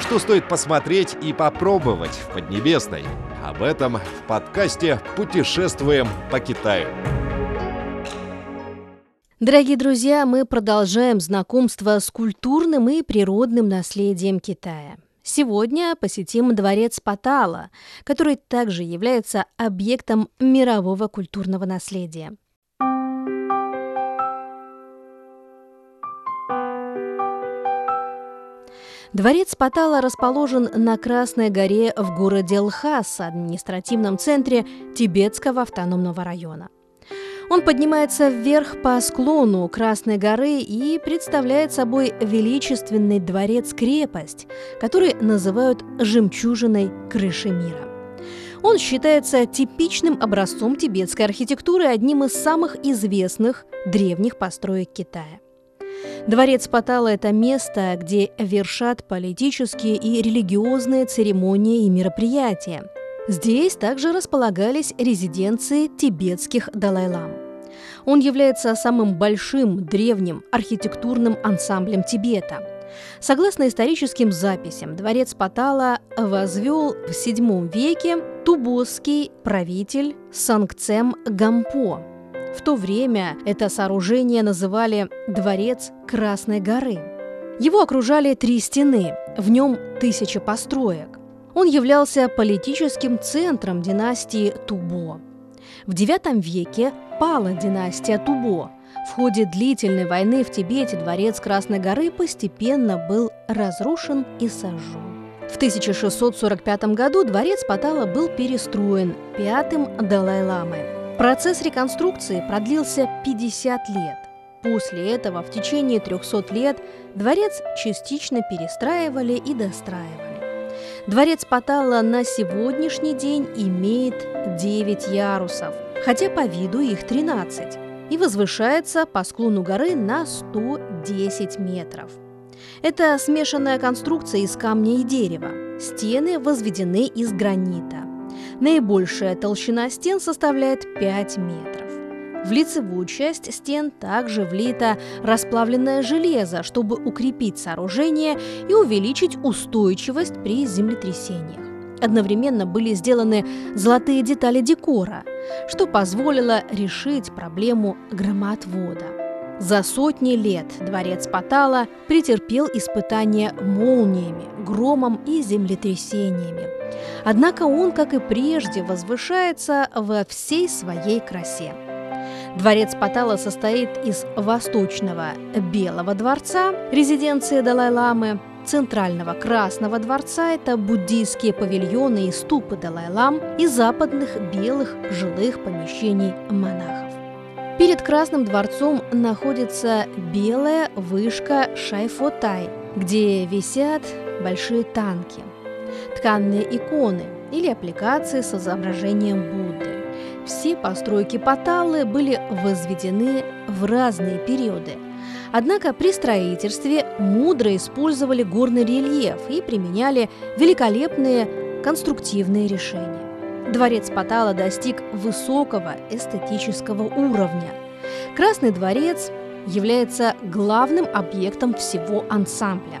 Что стоит посмотреть и попробовать в Поднебесной? Об этом в подкасте «Путешествуем по Китаю». Дорогие друзья, мы продолжаем знакомство с культурным и природным наследием Китая. Сегодня посетим дворец Патала, который также является объектом мирового культурного наследия. Дворец Патала расположен на Красной горе в городе Лхас, административном центре Тибетского автономного района. Он поднимается вверх по склону Красной горы и представляет собой величественный дворец-крепость, который называют «жемчужиной крыши мира». Он считается типичным образцом тибетской архитектуры, одним из самых известных древних построек Китая. Дворец Патала – это место, где вершат политические и религиозные церемонии и мероприятия. Здесь также располагались резиденции тибетских Далай-лам. Он является самым большим древним архитектурным ансамблем Тибета. Согласно историческим записям, дворец Патала возвел в VII веке тубосский правитель Сангцем Гампо – в то время это сооружение называли «Дворец Красной горы». Его окружали три стены, в нем тысяча построек. Он являлся политическим центром династии Тубо. В IX веке пала династия Тубо. В ходе длительной войны в Тибете дворец Красной горы постепенно был разрушен и сожжен. В 1645 году дворец Патала был перестроен пятым Далай-ламой. Процесс реконструкции продлился 50 лет. После этого в течение 300 лет дворец частично перестраивали и достраивали. Дворец Паталла на сегодняшний день имеет 9 ярусов, хотя по виду их 13, и возвышается по склону горы на 110 метров. Это смешанная конструкция из камня и дерева. Стены возведены из гранита. Наибольшая толщина стен составляет 5 метров. В лицевую часть стен также влито расплавленное железо, чтобы укрепить сооружение и увеличить устойчивость при землетрясениях. Одновременно были сделаны золотые детали декора, что позволило решить проблему громоотвода. За сотни лет дворец Патала претерпел испытания молниями, громом и землетрясениями. Однако он, как и прежде, возвышается во всей своей красе. Дворец Патала состоит из восточного Белого дворца, резиденции Далай-ламы, центрального Красного дворца – это буддийские павильоны и ступы Далай-лам и западных белых жилых помещений монахов. Перед Красным дворцом находится белая вышка Шайфотай, где висят большие танки, тканные иконы или аппликации с изображением Будды. Все постройки Паталы были возведены в разные периоды. Однако при строительстве мудро использовали горный рельеф и применяли великолепные конструктивные решения. Дворец Патала достиг высокого эстетического уровня. Красный дворец является главным объектом всего ансамбля.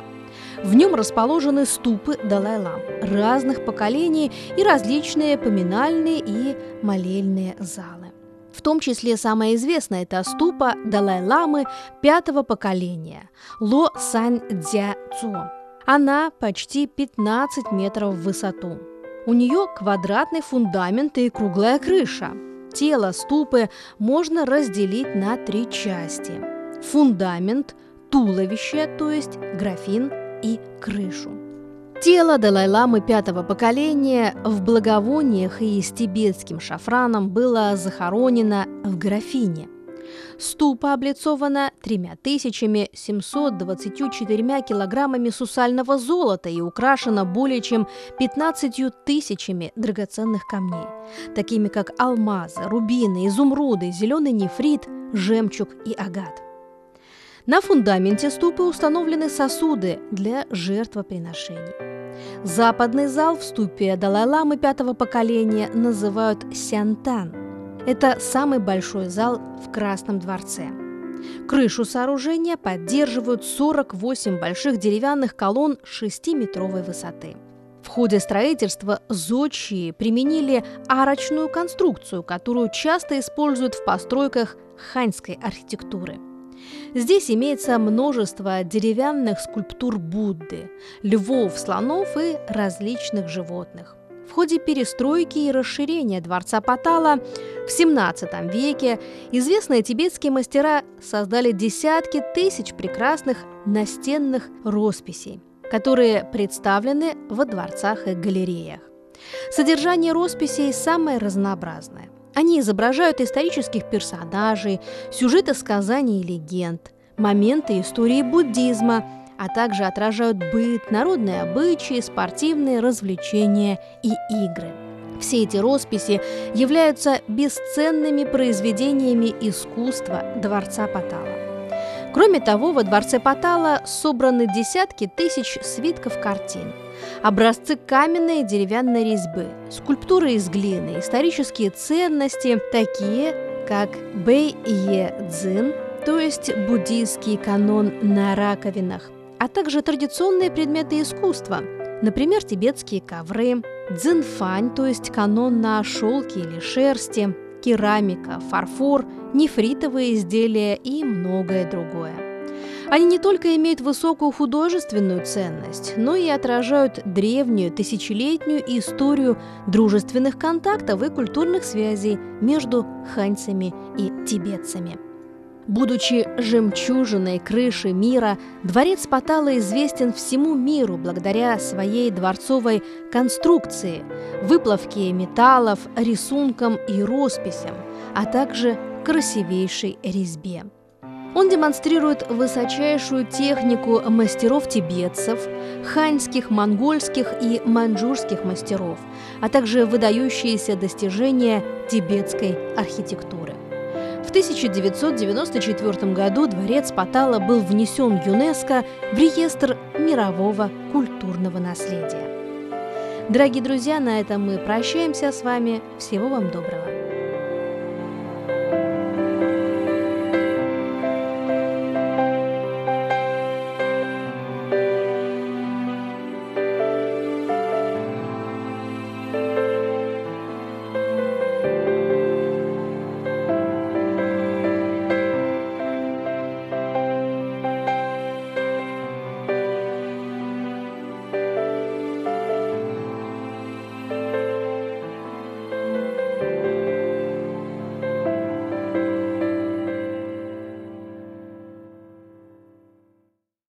В нем расположены ступы Далай-лам разных поколений и различные поминальные и молельные залы. В том числе самая известная – это ступа Далай-ламы пятого поколения – Ло Сань Дзя Цо. Она почти 15 метров в высоту. У нее квадратный фундамент и круглая крыша. Тело ступы можно разделить на три части. Фундамент, туловище, то есть графин и крышу. Тело Далай-ламы пятого поколения в благовониях и с тибетским шафраном было захоронено в графине – Ступа облицована 3724 килограммами сусального золота и украшена более чем 15 тысячами драгоценных камней, такими как алмазы, рубины, изумруды, зеленый нефрит, жемчуг и агат. На фундаменте ступы установлены сосуды для жертвоприношений. Западный зал в ступе Далай-ламы пятого поколения называют Сянтан – это самый большой зал в Красном дворце. Крышу сооружения поддерживают 48 больших деревянных колонн 6-метровой высоты. В ходе строительства зодчие применили арочную конструкцию, которую часто используют в постройках ханьской архитектуры. Здесь имеется множество деревянных скульптур Будды, львов, слонов и различных животных. В ходе перестройки и расширения дворца Патала в XVII веке известные тибетские мастера создали десятки тысяч прекрасных настенных росписей, которые представлены во дворцах и галереях. Содержание росписей самое разнообразное. Они изображают исторических персонажей, сюжеты сказаний и легенд, моменты истории буддизма – а также отражают быт, народные обычаи, спортивные развлечения и игры. Все эти росписи являются бесценными произведениями искусства Дворца Патала. Кроме того, во Дворце Патала собраны десятки тысяч свитков картин, образцы каменной и деревянной резьбы, скульптуры из глины, исторические ценности, такие как Бэй-Е-Дзин, то есть буддийский канон на раковинах, а также традиционные предметы искусства, например, тибетские ковры, дзинфань, то есть канон на шелке или шерсти, керамика, фарфор, нефритовые изделия и многое другое. Они не только имеют высокую художественную ценность, но и отражают древнюю тысячелетнюю историю дружественных контактов и культурных связей между ханьцами и тибетцами. Будучи жемчужиной крыши мира, дворец Патала известен всему миру благодаря своей дворцовой конструкции, выплавке металлов, рисункам и росписям, а также красивейшей резьбе. Он демонстрирует высочайшую технику мастеров-тибетцев, ханьских, монгольских и маньчжурских мастеров, а также выдающиеся достижения тибетской архитектуры. В 1994 году дворец Патала был внесен ЮНЕСКО в реестр мирового культурного наследия. Дорогие друзья, на этом мы прощаемся с вами. Всего вам доброго.